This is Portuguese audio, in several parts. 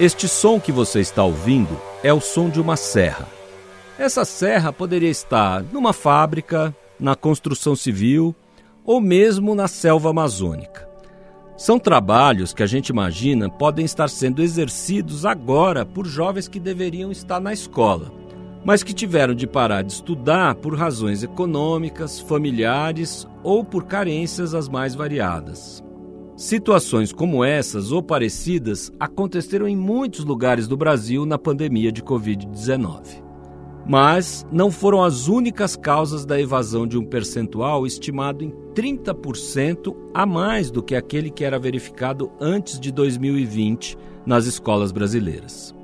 Este som que você está ouvindo é o som de uma serra. Essa serra poderia estar numa fábrica, na construção civil ou mesmo na selva amazônica. São trabalhos que a gente imagina podem estar sendo exercidos agora por jovens que deveriam estar na escola, mas que tiveram de parar de estudar por razões econômicas, familiares ou por carências as mais variadas. Situações como essas ou parecidas aconteceram em muitos lugares do Brasil na pandemia de Covid-19. Mas não foram as únicas causas da evasão de um percentual estimado em 30% a mais do que aquele que era verificado antes de 2020 nas escolas brasileiras.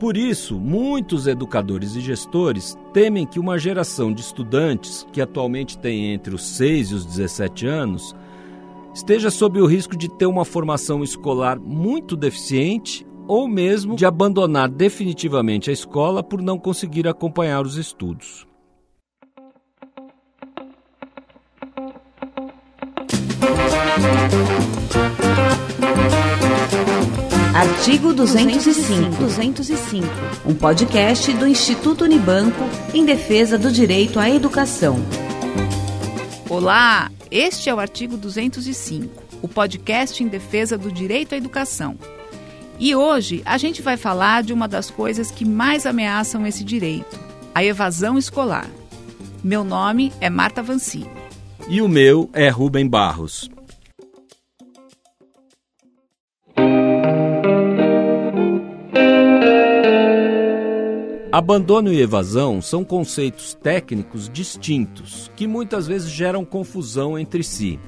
Por isso, muitos educadores e gestores temem que uma geração de estudantes, que atualmente tem entre os 6 e os 17 anos, esteja sob o risco de ter uma formação escolar muito deficiente ou mesmo de abandonar definitivamente a escola por não conseguir acompanhar os estudos. Artigo 205. 205. Um podcast do Instituto Unibanco em defesa do direito à educação. Olá, este é o artigo 205, o podcast em defesa do direito à educação. E hoje a gente vai falar de uma das coisas que mais ameaçam esse direito, a evasão escolar. Meu nome é Marta Vancini. E o meu é Rubem Barros. Abandono e evasão são conceitos técnicos distintos que muitas vezes geram confusão entre si.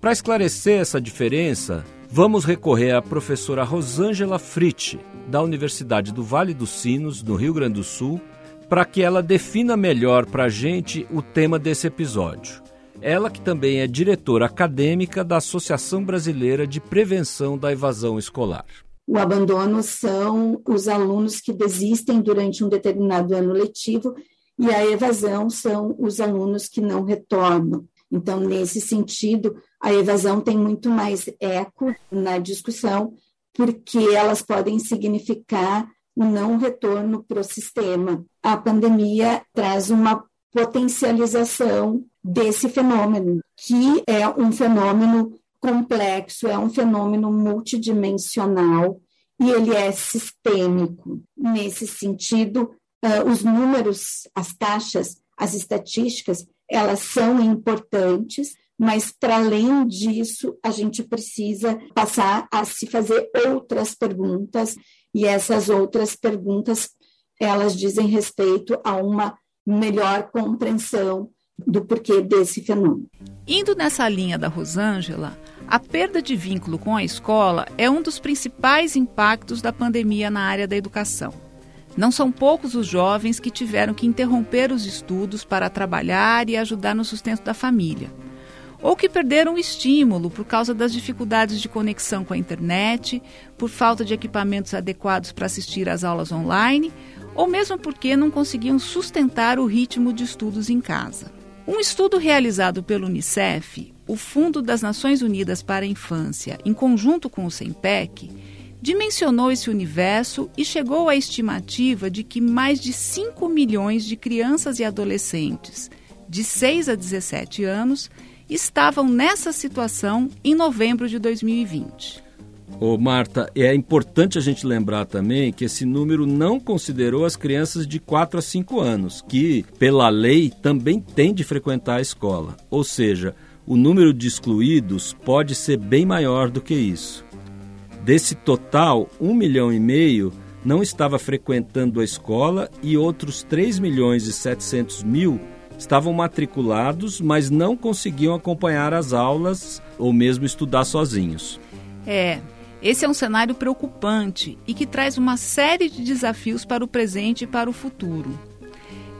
Para esclarecer essa diferença, vamos recorrer à professora Rosângela Fritsch, da Universidade do Vale dos Sinos, no Rio Grande do Sul, para que ela defina melhor para a gente o tema desse episódio. Ela que também é diretora acadêmica da Associação Brasileira de Prevenção da Evasão Escolar. O abandono são os alunos que desistem durante um determinado ano letivo e a evasão são os alunos que não retornam. Então, nesse sentido, a evasão tem muito mais eco na discussão, porque elas podem significar um não retorno para o sistema. A pandemia traz uma potencialização desse fenômeno, que é um fenômeno complexo, é um fenômeno multidimensional e ele é sistêmico. Nesse sentido, uh, os números, as taxas, as estatísticas, elas são importantes, mas para além disso, a gente precisa passar a se fazer outras perguntas, e essas outras perguntas, elas dizem respeito a uma melhor compreensão do porquê desse fenômeno. Indo nessa linha da Rosângela, a perda de vínculo com a escola é um dos principais impactos da pandemia na área da educação. Não são poucos os jovens que tiveram que interromper os estudos para trabalhar e ajudar no sustento da família, ou que perderam o estímulo por causa das dificuldades de conexão com a internet, por falta de equipamentos adequados para assistir às aulas online, ou mesmo porque não conseguiam sustentar o ritmo de estudos em casa. Um estudo realizado pelo Unicef o Fundo das Nações Unidas para a Infância, em conjunto com o SEMPEC, dimensionou esse universo e chegou à estimativa de que mais de 5 milhões de crianças e adolescentes de 6 a 17 anos estavam nessa situação em novembro de 2020. Ô Marta, é importante a gente lembrar também que esse número não considerou as crianças de 4 a 5 anos, que, pela lei, também têm de frequentar a escola. Ou seja, o número de excluídos pode ser bem maior do que isso. Desse total, um milhão e meio não estava frequentando a escola e outros 3 milhões e 700 mil estavam matriculados, mas não conseguiam acompanhar as aulas ou mesmo estudar sozinhos. É, esse é um cenário preocupante e que traz uma série de desafios para o presente e para o futuro.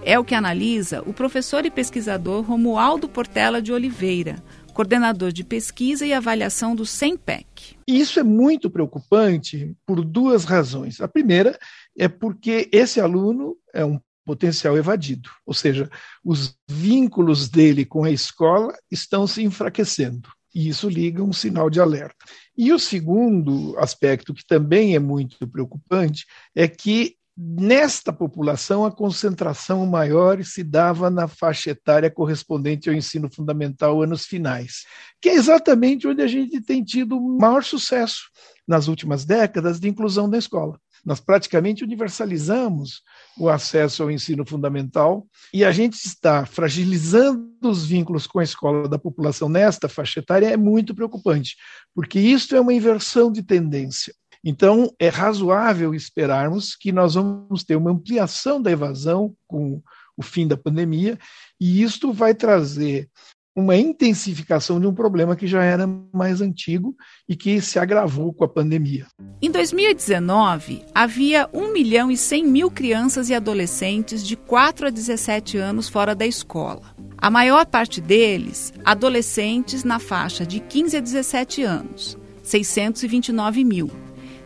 É o que analisa o professor e pesquisador Romualdo Portela de Oliveira, coordenador de pesquisa e avaliação do SEMPEC. Isso é muito preocupante por duas razões. A primeira é porque esse aluno é um potencial evadido, ou seja, os vínculos dele com a escola estão se enfraquecendo. E isso liga um sinal de alerta. E o segundo aspecto, que também é muito preocupante, é que Nesta população, a concentração maior se dava na faixa etária correspondente ao ensino fundamental anos finais, que é exatamente onde a gente tem tido maior sucesso nas últimas décadas de inclusão na escola. Nós praticamente universalizamos o acesso ao ensino fundamental e a gente está fragilizando os vínculos com a escola da população nesta faixa etária é muito preocupante, porque isso é uma inversão de tendência. Então, é razoável esperarmos que nós vamos ter uma ampliação da evasão com o fim da pandemia, e isto vai trazer uma intensificação de um problema que já era mais antigo e que se agravou com a pandemia. Em 2019, havia 1 milhão e 100 mil crianças e adolescentes de 4 a 17 anos fora da escola. A maior parte deles, adolescentes na faixa de 15 a 17 anos, 629 mil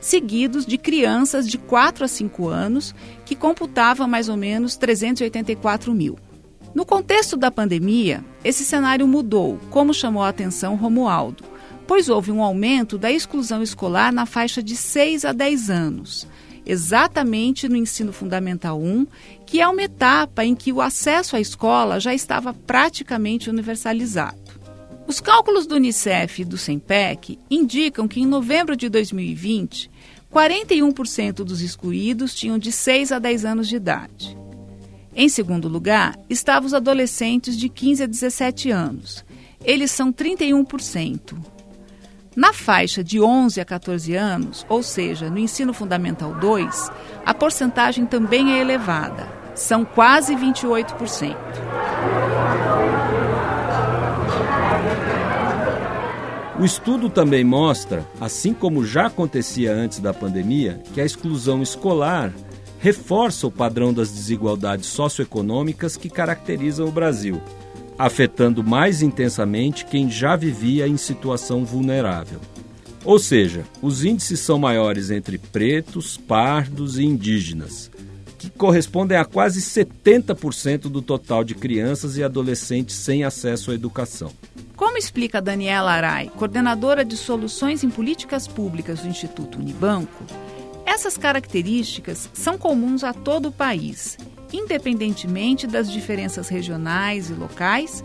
seguidos de crianças de 4 a 5 anos, que computavam mais ou menos 384 mil. No contexto da pandemia, esse cenário mudou, como chamou a atenção Romualdo, pois houve um aumento da exclusão escolar na faixa de 6 a 10 anos, exatamente no ensino fundamental 1, que é uma etapa em que o acesso à escola já estava praticamente universalizado. Os cálculos do Unicef e do SEMPEC indicam que em novembro de 2020, 41% dos excluídos tinham de 6 a 10 anos de idade. Em segundo lugar, estavam os adolescentes de 15 a 17 anos. Eles são 31%. Na faixa de 11 a 14 anos, ou seja, no ensino fundamental 2, a porcentagem também é elevada, são quase 28%. O estudo também mostra, assim como já acontecia antes da pandemia, que a exclusão escolar reforça o padrão das desigualdades socioeconômicas que caracterizam o Brasil, afetando mais intensamente quem já vivia em situação vulnerável. Ou seja, os índices são maiores entre pretos, pardos e indígenas, que correspondem a quase 70% do total de crianças e adolescentes sem acesso à educação. Como explica Daniela Arai, coordenadora de soluções em políticas públicas do Instituto Unibanco, essas características são comuns a todo o país, independentemente das diferenças regionais e locais,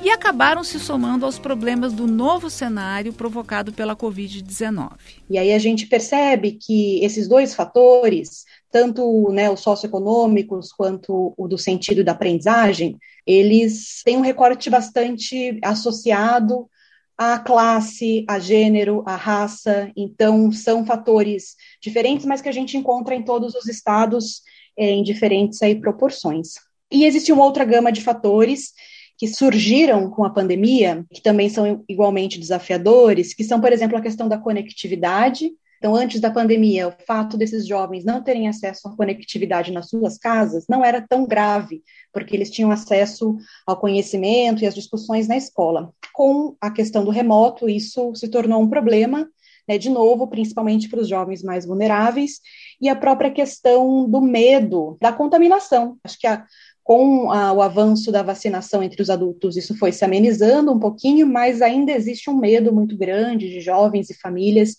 e acabaram se somando aos problemas do novo cenário provocado pela Covid-19. E aí a gente percebe que esses dois fatores, tanto né, os socioeconômicos quanto o do sentido da aprendizagem, eles têm um recorte bastante associado à classe, a gênero, à raça, então são fatores diferentes, mas que a gente encontra em todos os estados é, em diferentes aí, proporções. E existe uma outra gama de fatores que surgiram com a pandemia, que também são igualmente desafiadores, que são, por exemplo, a questão da conectividade, então, antes da pandemia, o fato desses jovens não terem acesso à conectividade nas suas casas não era tão grave, porque eles tinham acesso ao conhecimento e às discussões na escola. Com a questão do remoto, isso se tornou um problema, né, de novo, principalmente para os jovens mais vulneráveis, e a própria questão do medo da contaminação. Acho que a, com a, o avanço da vacinação entre os adultos, isso foi se amenizando um pouquinho, mas ainda existe um medo muito grande de jovens e famílias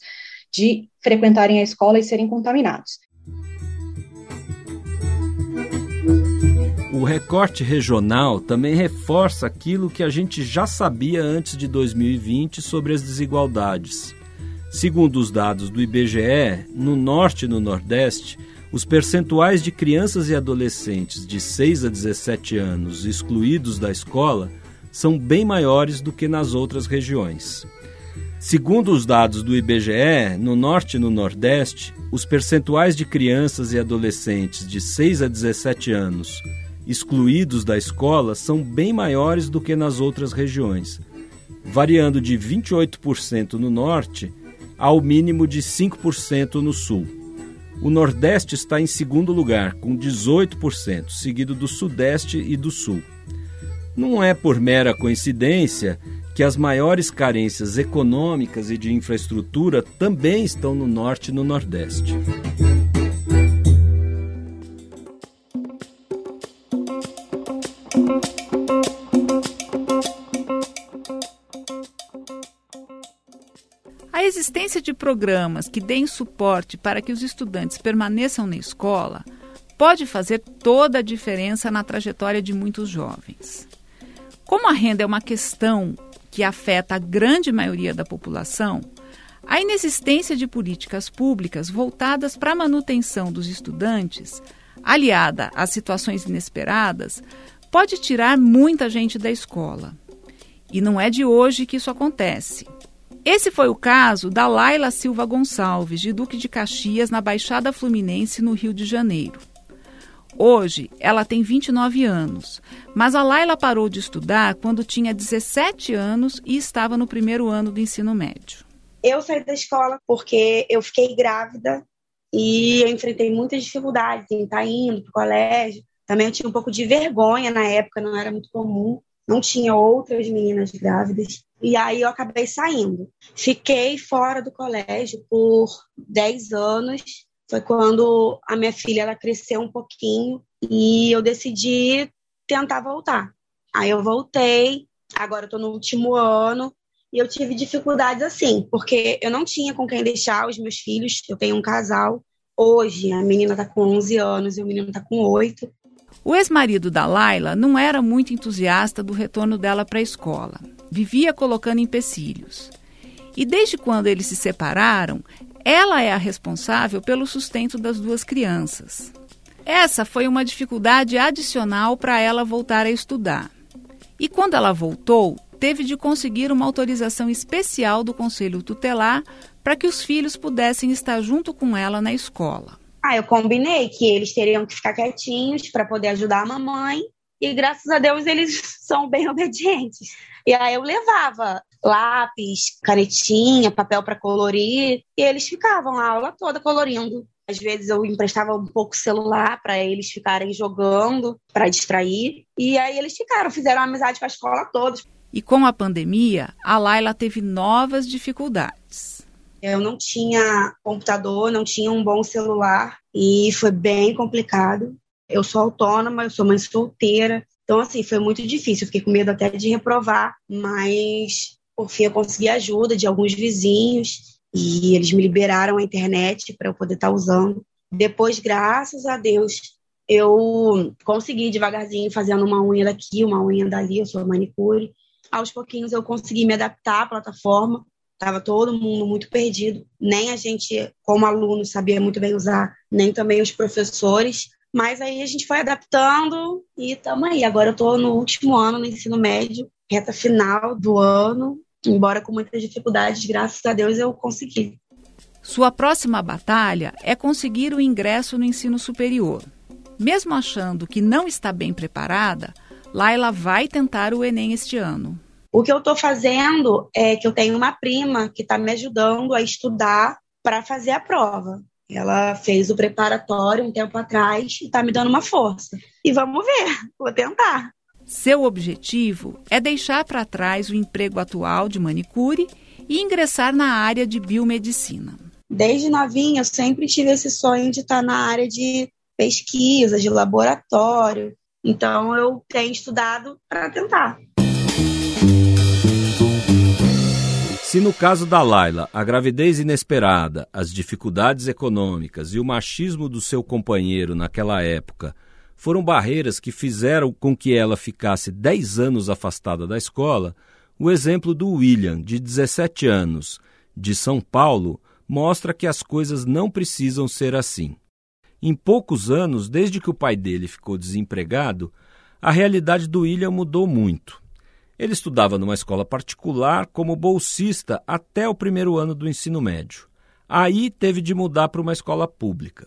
de frequentarem a escola e serem contaminados. O recorte regional também reforça aquilo que a gente já sabia antes de 2020 sobre as desigualdades. Segundo os dados do IBGE, no Norte e no Nordeste, os percentuais de crianças e adolescentes de 6 a 17 anos excluídos da escola são bem maiores do que nas outras regiões. Segundo os dados do IBGE, no Norte e no Nordeste, os percentuais de crianças e adolescentes de 6 a 17 anos excluídos da escola são bem maiores do que nas outras regiões, variando de 28% no Norte ao mínimo de 5% no Sul. O Nordeste está em segundo lugar, com 18%, seguido do Sudeste e do Sul. Não é por mera coincidência que as maiores carências econômicas e de infraestrutura também estão no norte e no nordeste. Existência de programas que deem suporte para que os estudantes permaneçam na escola pode fazer toda a diferença na trajetória de muitos jovens. Como a renda é uma questão que afeta a grande maioria da população, a inexistência de políticas públicas voltadas para a manutenção dos estudantes, aliada às situações inesperadas, pode tirar muita gente da escola. E não é de hoje que isso acontece. Esse foi o caso da Laila Silva Gonçalves, de Duque de Caxias, na Baixada Fluminense, no Rio de Janeiro. Hoje, ela tem 29 anos, mas a Laila parou de estudar quando tinha 17 anos e estava no primeiro ano do ensino médio. Eu saí da escola porque eu fiquei grávida e eu enfrentei muitas dificuldades em estar indo para o colégio. Também eu tinha um pouco de vergonha na época, não era muito comum não tinha outras meninas grávidas. E aí eu acabei saindo. Fiquei fora do colégio por 10 anos. Foi quando a minha filha ela cresceu um pouquinho e eu decidi tentar voltar. Aí eu voltei, agora estou no último ano e eu tive dificuldades assim, porque eu não tinha com quem deixar os meus filhos. Eu tenho um casal. Hoje a menina está com 11 anos e o menino está com 8. O ex-marido da Laila não era muito entusiasta do retorno dela para a escola. Vivia colocando empecilhos. E desde quando eles se separaram, ela é a responsável pelo sustento das duas crianças. Essa foi uma dificuldade adicional para ela voltar a estudar. E quando ela voltou, teve de conseguir uma autorização especial do Conselho Tutelar para que os filhos pudessem estar junto com ela na escola. Ah, eu combinei que eles teriam que ficar quietinhos para poder ajudar a mamãe. E graças a Deus eles são bem obedientes. E aí eu levava lápis, canetinha, papel para colorir, e eles ficavam a aula toda colorindo. Às vezes eu emprestava um pouco o celular para eles ficarem jogando, para distrair. E aí eles ficaram, fizeram amizade com a escola toda. E com a pandemia, a Laila teve novas dificuldades. Eu não tinha computador, não tinha um bom celular e foi bem complicado. Eu sou autônoma, eu sou mãe solteira, então assim foi muito difícil. Eu fiquei com medo até de reprovar, mas por fim eu consegui ajuda de alguns vizinhos e eles me liberaram a internet para eu poder estar tá usando. Depois, graças a Deus, eu consegui devagarzinho fazendo uma unha daqui, uma unha dali, eu sou manicure. Aos pouquinhos eu consegui me adaptar à plataforma Estava todo mundo muito perdido. Nem a gente, como aluno, sabia muito bem usar, nem também os professores. Mas aí a gente foi adaptando e estamos aí. Agora eu estou no último ano no ensino médio, reta final do ano. Embora com muitas dificuldades, graças a Deus eu consegui. Sua próxima batalha é conseguir o ingresso no ensino superior. Mesmo achando que não está bem preparada, Laila vai tentar o Enem este ano. O que eu estou fazendo é que eu tenho uma prima que está me ajudando a estudar para fazer a prova. Ela fez o preparatório um tempo atrás e está me dando uma força. E vamos ver, vou tentar. Seu objetivo é deixar para trás o emprego atual de manicure e ingressar na área de biomedicina. Desde novinha, eu sempre tive esse sonho de estar na área de pesquisa, de laboratório. Então, eu tenho estudado para tentar. Se no caso da Laila, a gravidez inesperada, as dificuldades econômicas e o machismo do seu companheiro naquela época foram barreiras que fizeram com que ela ficasse 10 anos afastada da escola, o exemplo do William, de 17 anos, de São Paulo, mostra que as coisas não precisam ser assim. Em poucos anos, desde que o pai dele ficou desempregado, a realidade do William mudou muito. Ele estudava numa escola particular como bolsista até o primeiro ano do ensino médio. Aí teve de mudar para uma escola pública.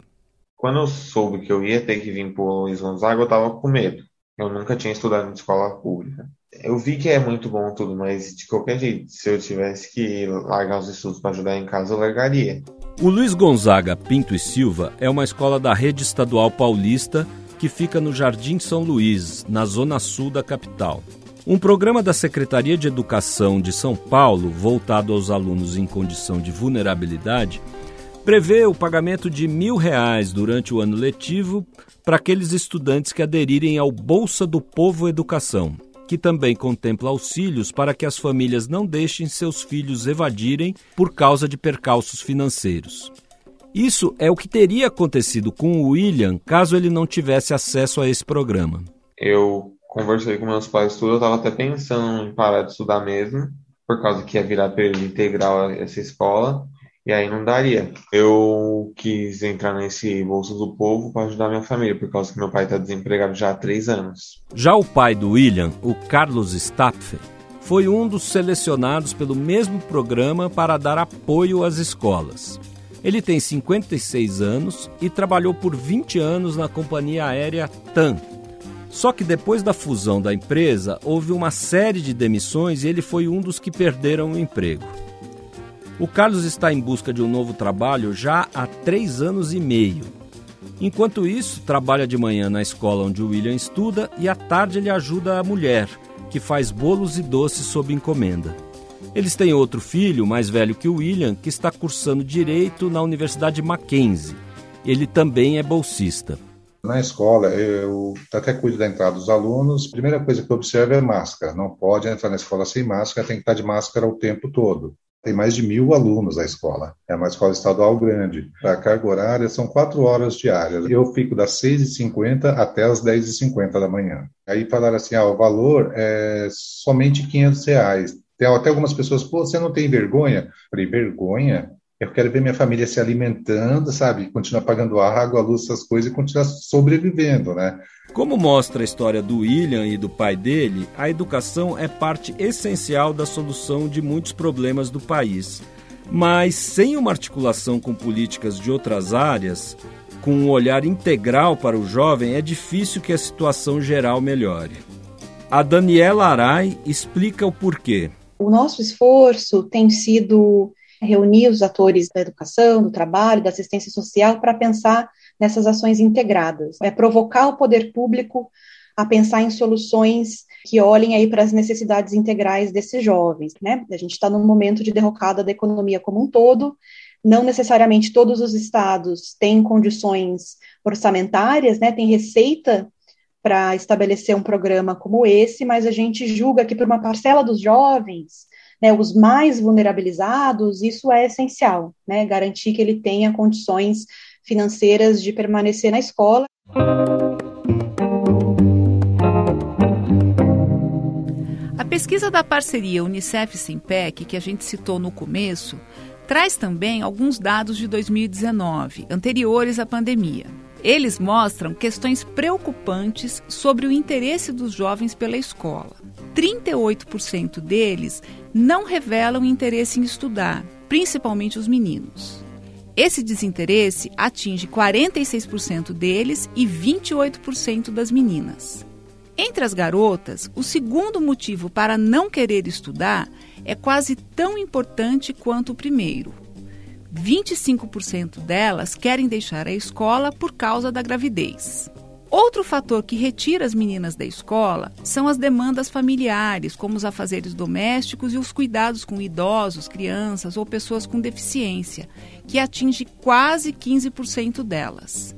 Quando eu soube que eu ia ter que vir para o Luiz Gonzaga, eu estava com medo. Eu nunca tinha estudado em escola pública. Eu vi que é muito bom tudo, mas de qualquer jeito, se eu tivesse que largar os estudos para ajudar em casa, eu largaria. O Luiz Gonzaga Pinto e Silva é uma escola da rede estadual paulista que fica no Jardim São Luís, na zona sul da capital. Um programa da Secretaria de Educação de São Paulo, voltado aos alunos em condição de vulnerabilidade, prevê o pagamento de mil reais durante o ano letivo para aqueles estudantes que aderirem ao Bolsa do Povo Educação. que também contempla auxílios para que as famílias não deixem seus filhos evadirem por causa de percalços financeiros. Isso é o que teria acontecido com o William caso ele não tivesse acesso a esse programa. Eu conversei com meus pais tudo, eu estava até pensando em parar de estudar mesmo, por causa que ia virar período integral essa escola, e aí não daria. Eu quis entrar nesse Bolsa do Povo para ajudar minha família, por causa que meu pai está desempregado já há três anos. Já o pai do William, o Carlos Stapfer, foi um dos selecionados pelo mesmo programa para dar apoio às escolas. Ele tem 56 anos e trabalhou por 20 anos na companhia aérea TAM. Só que depois da fusão da empresa, houve uma série de demissões e ele foi um dos que perderam o emprego. O Carlos está em busca de um novo trabalho já há três anos e meio. Enquanto isso, trabalha de manhã na escola onde o William estuda e à tarde ele ajuda a mulher, que faz bolos e doces sob encomenda. Eles têm outro filho, mais velho que o William, que está cursando Direito na Universidade Mackenzie. Ele também é bolsista. Na escola, eu até cuido da entrada dos alunos. Primeira coisa que eu observo é máscara. Não pode entrar na escola sem máscara, tem que estar de máscara o tempo todo. Tem mais de mil alunos na escola. É uma escola estadual grande. A carga horária são quatro horas diárias. Eu fico das 6h50 até as 10h50 da manhã. Aí falaram assim, ah, o valor é somente 500 reais. Tem até algumas pessoas, pô, você não tem vergonha? Eu falei, vergonha? Eu quero ver minha família se alimentando, sabe? Continuar pagando água, luz, essas coisas e continuar sobrevivendo, né? Como mostra a história do William e do pai dele, a educação é parte essencial da solução de muitos problemas do país. Mas sem uma articulação com políticas de outras áreas, com um olhar integral para o jovem, é difícil que a situação geral melhore. A Daniela Arai explica o porquê. O nosso esforço tem sido reunir os atores da educação, do trabalho, da assistência social para pensar nessas ações integradas. É provocar o poder público a pensar em soluções que olhem aí para as necessidades integrais desses jovens, né? A gente está num momento de derrocada da economia como um todo, não necessariamente todos os estados têm condições orçamentárias, né? Receita para estabelecer um programa como esse, mas a gente julga que para uma parcela dos jovens né, os mais vulnerabilizados, isso é essencial, né, garantir que ele tenha condições financeiras de permanecer na escola. A pesquisa da parceria Unicef-Simpec, que a gente citou no começo, traz também alguns dados de 2019, anteriores à pandemia. Eles mostram questões preocupantes sobre o interesse dos jovens pela escola. 38% deles não revelam interesse em estudar, principalmente os meninos. Esse desinteresse atinge 46% deles e 28% das meninas. Entre as garotas, o segundo motivo para não querer estudar é quase tão importante quanto o primeiro. 25% delas querem deixar a escola por causa da gravidez. Outro fator que retira as meninas da escola são as demandas familiares, como os afazeres domésticos e os cuidados com idosos, crianças ou pessoas com deficiência, que atinge quase 15% delas.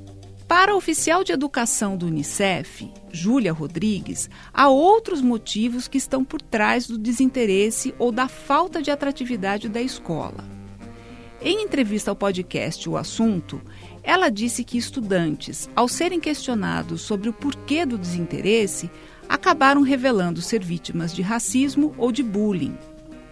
Para a oficial de educação do Unicef, Júlia Rodrigues, há outros motivos que estão por trás do desinteresse ou da falta de atratividade da escola. Em entrevista ao podcast O Assunto, ela disse que estudantes, ao serem questionados sobre o porquê do desinteresse, acabaram revelando ser vítimas de racismo ou de bullying.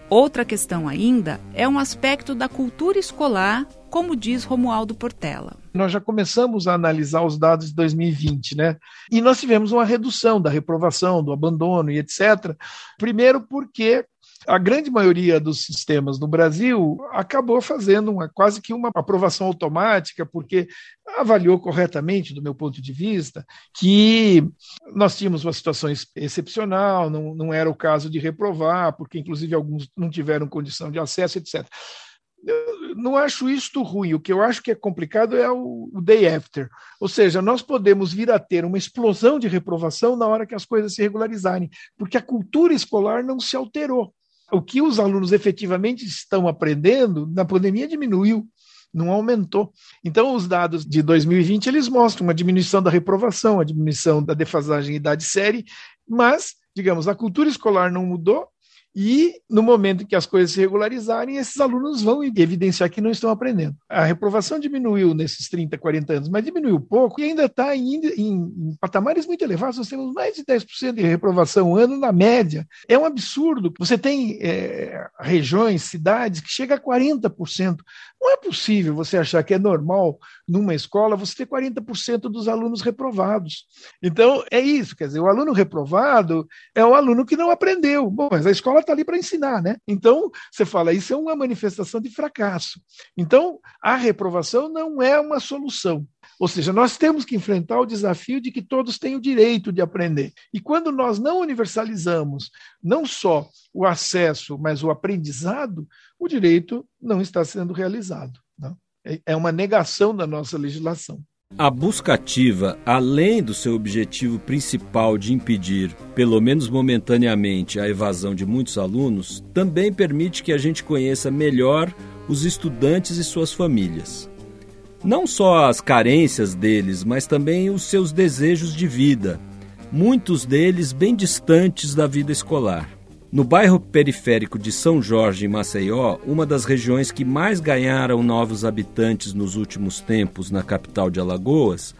Outra questão ainda é um aspecto da cultura escolar, como diz Romualdo Portela. Nós já começamos a analisar os dados de 2020, né? E nós tivemos uma redução da reprovação, do abandono e etc. Primeiro porque a grande maioria dos sistemas no Brasil acabou fazendo uma, quase que uma aprovação automática, porque avaliou corretamente, do meu ponto de vista, que nós tínhamos uma situação excepcional, não, não era o caso de reprovar, porque inclusive alguns não tiveram condição de acesso, etc. Eu não acho isto ruim. O que eu acho que é complicado é o, o, day after. Ou seja, nós podemos vir a ter uma explosão de reprovação na hora que as coisas se regularizarem, porque a cultura escolar não se alterou o que os alunos efetivamente estão aprendendo na pandemia diminuiu, não aumentou. Então, os dados de 2020 eles mostram uma diminuição da reprovação, a diminuição da defasagem idade-série, mas digamos, a cultura escolar não mudou, e no momento em que as coisas se regularizarem, esses alunos vão evidenciar que não estão aprendendo. A reprovação diminuiu nesses 30, 40 anos, mas diminuiu pouco e ainda está em, em, em, patamares muito elevados. Nós temos mais de 10% de reprovação ano na média. É um absurdo. Você tem é, regiões, cidades que chega a 40%. Não é possível você achar que é normal numa escola você ter 40% dos alunos reprovados. Então, é isso, quer dizer, o aluno reprovado é o aluno que não aprendeu. Bom, mas a escola está ali para ensinar, né? Então, você fala, isso é uma manifestação de fracasso. Então, a reprovação não é uma solução. Ou seja, nós temos que enfrentar o desafio de que todos têm o direito de aprender. E quando nós não universalizamos não só o acesso, mas o aprendizado, o direito não está sendo realizado. Não? É, é uma negação da nossa legislação. A busca ativa, além do seu objetivo principal de impedir, pelo menos momentaneamente, a evasão de muitos alunos, também permite que a gente conheça melhor os estudantes e suas famílias. Não só as carências deles, mas também os seus desejos de vida, muitos deles bem distantes da vida escolar. No bairro periférico de São Jorge, em Maceió, uma das regiões que mais ganharam novos habitantes nos últimos tempos na capital de Alagoas,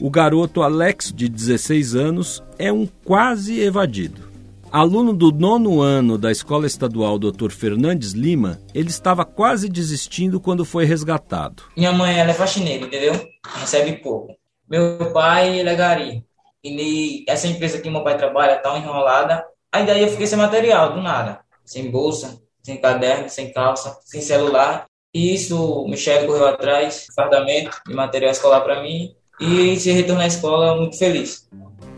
o garoto Alex, de 16 anos, é um quase evadido. Aluno do nono ano da Escola Estadual Dr. Fernandes Lima, ele estava quase desistindo quando foi resgatado. Minha mãe ela é faxineira, entendeu? Recebe pouco. Meu pai ele é gari. E essa empresa que meu pai trabalha está enrolada Aí daí eu fiquei sem material, do nada. Sem bolsa, sem caderno, sem calça, sem celular. E isso, o Michel correu atrás, fardamento de material escolar para mim. E se retornar à escola muito feliz.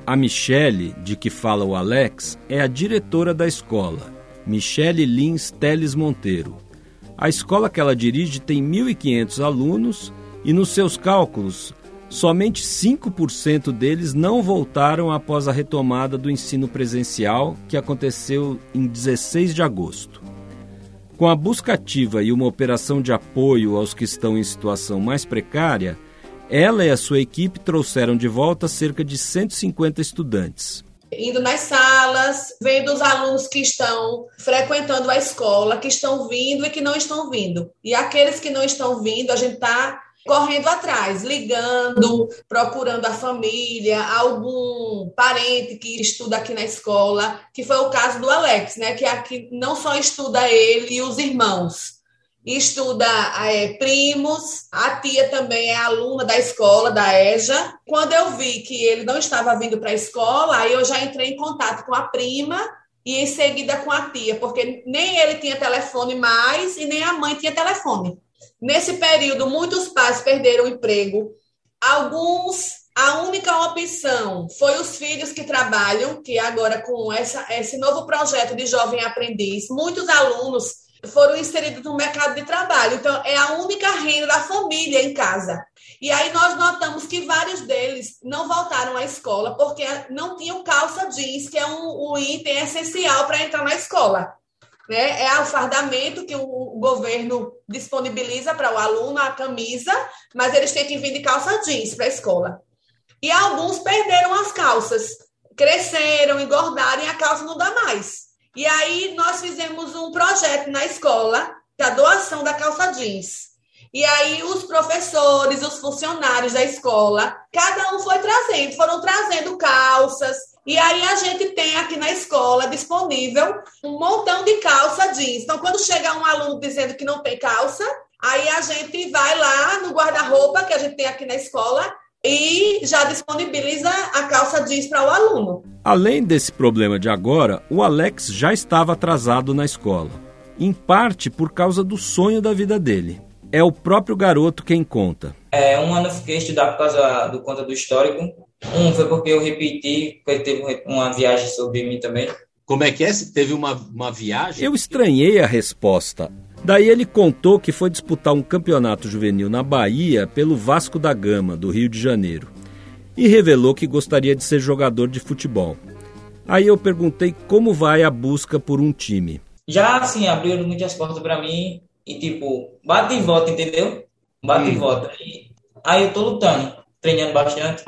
A Michele, de que fala o Alex, é a diretora da escola, Michele Lins Teles Monteiro. A escola que ela dirige tem 1.500 alunos e, nos seus cálculos, somente 5% deles não voltaram após a retomada do ensino presencial, que aconteceu em 16 de agosto. Com a busca ativa e uma operação de apoio aos que estão em situação mais precária, ela e a sua equipe trouxeram de volta cerca de 150 estudantes. Indo nas salas, vendo os alunos que estão frequentando a escola, que estão vindo e que não estão vindo. E aqueles que não estão vindo, a gente está correndo atrás, ligando, procurando a família, algum parente que estuda aqui na escola, que foi o caso do Alex, né? Que aqui não só estuda ele e os irmãos, estuda é, primos, a tia também é aluna da escola, da EJA. Quando eu vi que ele não estava vindo para a escola, aí eu já entrei em contato com a prima e em seguida com a tia, porque nem ele tinha telefone mais e nem a mãe tinha telefone. Nesse período, muitos pais perderam o emprego. Alguns, a única opção foi os filhos que trabalham, que agora com essa, esse novo projeto de jovem aprendiz, muitos alunos foram inseridos no mercado de trabalho. Então, é a única renda da família em casa. E aí nós notamos que vários deles não voltaram à escola porque não tinham calça jeans, que é um, um item essencial para entrar na escola né? É o fardamento que o governo disponibiliza para o aluno, a camisa, mas eles têm que vir de calça jeans para a escola. E alguns perderam as calças, cresceram, engordaram e a calça não dá mais. E aí nós fizemos um projeto na escola, que é doação da calça jeans. E aí os professores, os funcionários da escola, cada um foi trazendo, foram trazendo calças, e aí a gente tem aqui na escola disponível um montão de calça jeans. Então, quando chega um aluno dizendo que não tem calça, aí a gente vai lá no guarda-roupa que a gente tem aqui na escola e já disponibiliza a calça jeans para o aluno. Além desse problema de agora, o Alex já estava atrasado na escola, em parte por causa do sonho da vida dele. É o próprio garoto quem conta. É, um ano eu fiquei estudando por causa do conta do histórico um foi porque eu repeti, porque teve uma viagem sobre mim também. Como é que é? Se teve uma, uma viagem? Eu estranhei a resposta. Daí ele contou que foi disputar um campeonato juvenil na Bahia pelo Vasco da Gama, do Rio de Janeiro. E revelou que gostaria de ser jogador de futebol. Aí eu perguntei como vai a busca por um time. Já assim, abriram muitas portas para mim e tipo, bate e volta, entendeu? Bate hum. e volta. E aí eu tô lutando, treinando bastante.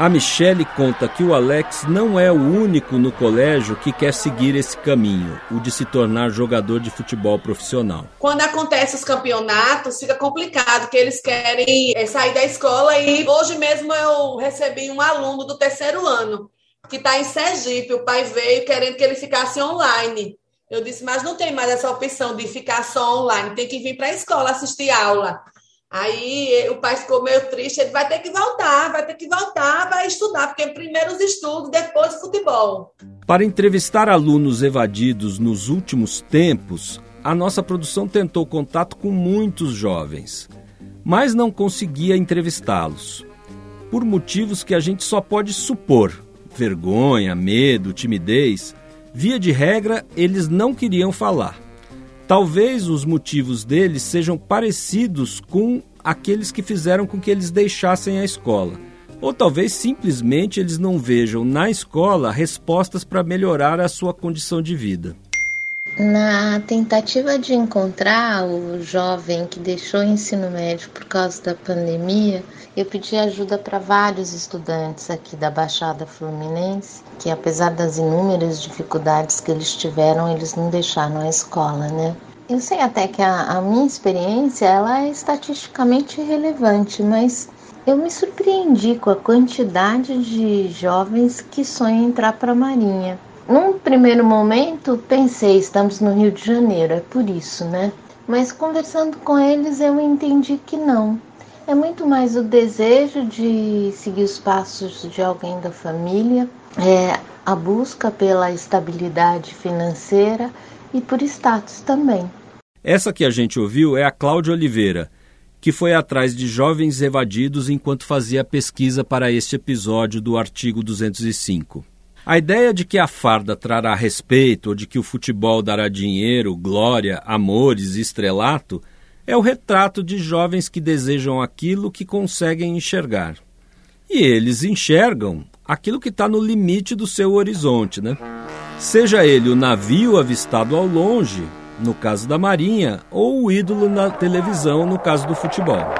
A Michele conta que o Alex não é o único no colégio que quer seguir esse caminho, o de se tornar jogador de futebol profissional. Quando acontecem os campeonatos, fica complicado, que eles querem é, sair da escola e hoje mesmo eu recebi um aluno do terceiro ano que está em Sergipe, o pai veio querendo que ele ficasse online. Eu disse, mas não tem mais essa opção de ficar só online, tem que vir para a escola assistir aula. Aí o pai ficou meio triste, ele vai ter que voltar, vai ter que voltar, vai estudar, porque primeiro os estudos, depois o futebol. Para entrevistar alunos evadidos nos últimos tempos, a nossa produção tentou contato com muitos jovens, mas não conseguia entrevistá-los. Por motivos que a gente só pode supor: vergonha, medo, timidez. Via de regra, eles não queriam falar. Talvez os motivos deles sejam parecidos com aqueles que fizeram com que eles deixassem a escola. Ou talvez simplesmente eles não vejam na escola respostas para melhorar a sua condição de vida. Na tentativa de encontrar o jovem que deixou o ensino médio por causa da pandemia, eu pedi ajuda para vários estudantes aqui da Baixada Fluminense, que apesar das inúmeras dificuldades que eles tiveram, eles não deixaram a escola, né? Eu sei até que a, a minha experiência ela é estatisticamente relevante, mas eu me surpreendi com a quantidade de jovens que sonham entrar para a Marinha. Num primeiro momento, pensei, estamos no Rio de Janeiro, é por isso, né? Mas conversando com eles, eu entendi que não. É muito mais o desejo de seguir os passos de alguém da família, é a busca pela estabilidade financeira e por status também. Essa que a gente ouviu é a Cláudia Oliveira, que foi atrás de jovens evadidos enquanto fazia pesquisa para este episódio do artigo 205. A ideia de que a farda trará respeito ou de que o futebol dará dinheiro, glória, amores e estrelato é o retrato de jovens que desejam aquilo que conseguem enxergar. E eles enxergam aquilo que está no limite do seu horizonte, né? Seja ele o navio avistado ao longe, no caso da Marinha, ou o ídolo na televisão, no caso do futebol.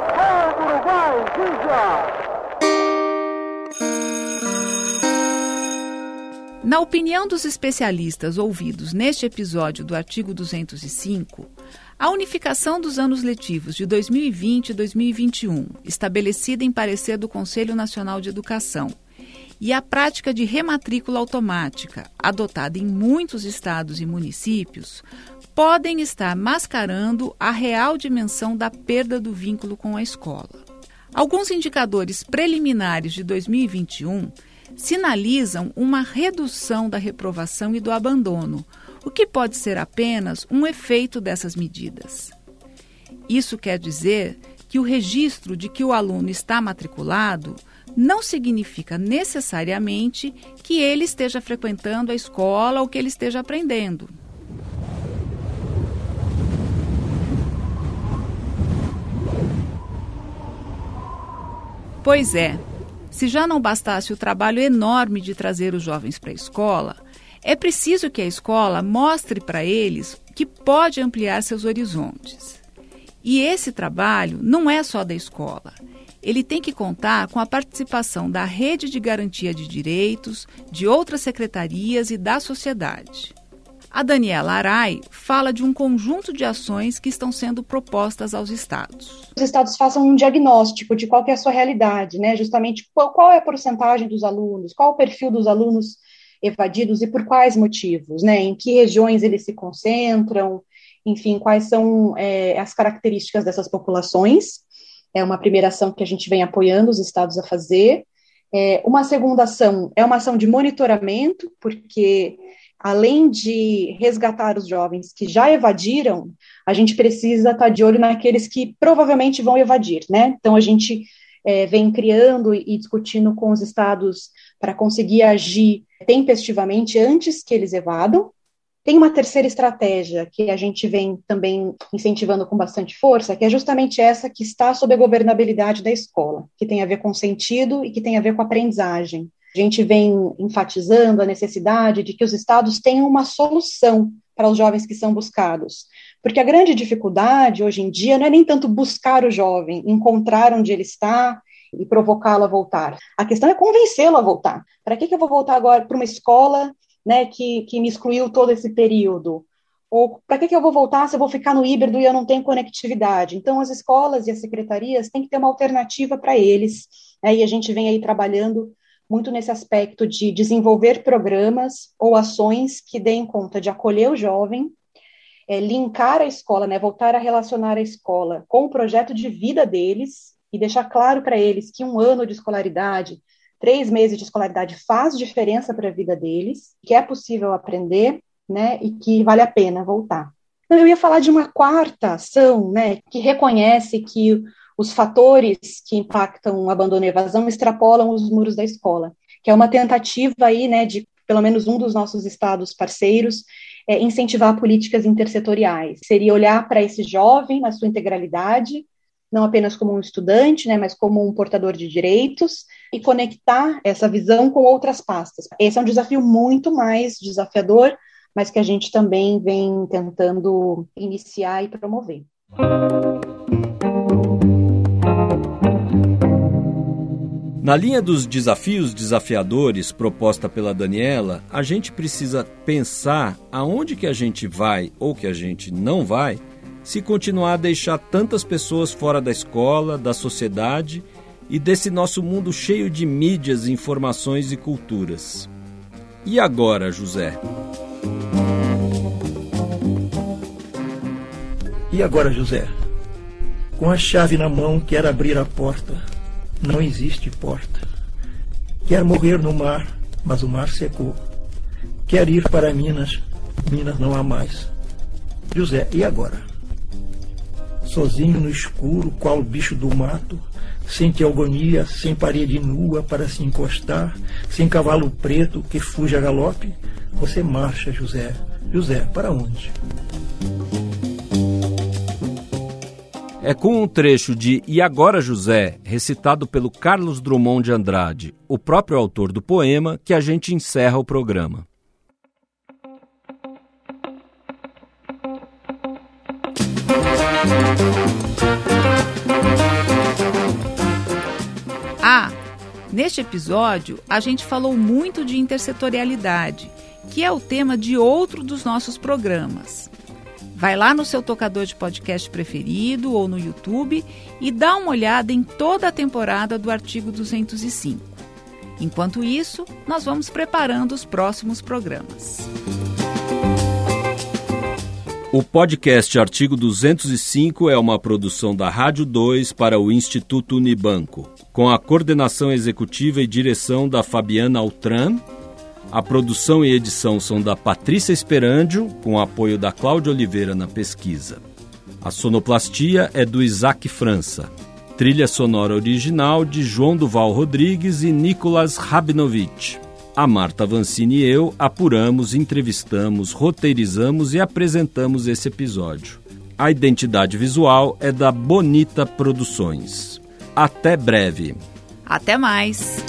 Na opinião dos especialistas ouvidos neste episódio do artigo 205, a unificação dos anos letivos de 2020 e 2021, estabelecida em parecer do Conselho Nacional de Educação, e a prática de rematrícula automática, adotada em muitos estados e municípios, podem estar mascarando a real dimensão da perda do vínculo com a escola. Alguns indicadores preliminares de 2021 sinalizam uma redução da reprovação e do abandono, o que pode ser apenas um efeito dessas medidas. Isso quer dizer que o registro de que o aluno está matriculado não significa necessariamente que ele esteja frequentando a escola ou que ele esteja aprendendo. Pois é, se já não bastasse o trabalho enorme de trazer os jovens para a escola, é preciso que a escola mostre para eles que pode ampliar seus horizontes. E esse trabalho não é só da escola. Ele tem que contar com a participação da rede de garantia de direitos, de outras secretarias e da sociedade. A Daniela Arai fala de um conjunto de ações que estão sendo propostas aos estados. Os estados façam um diagnóstico de qual é a sua realidade, né? Justamente qual, qual é a porcentagem dos alunos, qual o perfil dos alunos evadidos e por quais motivos, né? Em que regiões eles se concentram, enfim, quais são é, as características dessas populações. É uma primeira ação que a gente vem apoiando os estados a fazer. É, uma segunda ação é uma ação de monitoramento, porque além de resgatar os jovens que já evadiram, a gente precisa estar de olho naqueles que provavelmente vão evadir, né? Então a gente é, vem criando e discutindo com os estados para conseguir agir tempestivamente antes que eles evadam. Tem uma terceira estratégia que a gente vem também incentivando com bastante força, que é justamente essa que está sob a governabilidade da escola, que tem a ver com sentido e que tem a ver com aprendizagem. A gente vem enfatizando a necessidade de que os estados tenham uma solução para os jovens que são buscados. Porque a grande dificuldade hoje em dia não é nem tanto buscar o jovem, encontrar onde ele está e provocá-lo a voltar. A questão é convencê-lo a voltar. Para que, que eu vou voltar agora para uma escola né, que, que me excluiu todo esse período? Ou para que, que eu vou voltar se eu vou ficar no híbrido e eu não tenho conectividade? Então, as escolas e as secretarias têm que ter uma alternativa para eles. Né, e a gente vem aí trabalhando muito nesse aspecto de desenvolver programas ou ações que deem conta de acolher o jovem, é, linkar a escola, né, voltar a relacionar a escola com o projeto de vida deles e deixar claro para eles que um ano de escolaridade, três meses de escolaridade faz diferença para a vida deles, que é possível aprender, né, e que vale a pena voltar. Então, eu ia falar de uma quarta ação, né, que reconhece que os fatores que impactam o abandono e evasão extrapolam os muros da escola, que é uma tentativa aí, né, de pelo menos um dos nossos estados parceiros é, incentivar políticas intersetoriais. Seria olhar para esse jovem na sua integralidade, não apenas como um estudante, né, mas como um portador de direitos, e conectar essa visão com outras pastas. Esse é um desafio muito mais desafiador, mas que a gente também vem tentando iniciar e promover. Na linha dos desafios desafiadores proposta pela Daniela, a gente precisa pensar aonde que a gente vai ou que a gente não vai se continuar a deixar tantas pessoas fora da escola, da sociedade e desse nosso mundo cheio de mídias, informações e culturas. E agora, José? E agora, José? Com a chave na mão, quer abrir a porta não existe porta. Quer morrer no mar, mas o mar secou. Quer ir para Minas, Minas não há mais. José, e agora? Sozinho no escuro, qual bicho do mato, sem teogonia, sem parede nua para se encostar, sem cavalo preto que fuja a galope, você marcha, José. José, para onde? É com um trecho de E Agora José, recitado pelo Carlos Drummond de Andrade, o próprio autor do poema, que a gente encerra o programa. Ah, neste episódio a gente falou muito de intersetorialidade, que é o tema de outro dos nossos programas. Vai lá no seu tocador de podcast preferido ou no YouTube e dá uma olhada em toda a temporada do artigo 205. Enquanto isso, nós vamos preparando os próximos programas. O podcast Artigo 205 é uma produção da Rádio 2 para o Instituto Unibanco, com a coordenação executiva e direção da Fabiana Altran a produção e edição são da Patrícia Esperandio, com apoio da Cláudia Oliveira na pesquisa. A sonoplastia é do Isaac França. Trilha sonora original de João Duval Rodrigues e Nicolas Rabinovich. A Marta Vancini e eu apuramos, entrevistamos, roteirizamos e apresentamos esse episódio. A identidade visual é da Bonita Produções. Até breve. Até mais.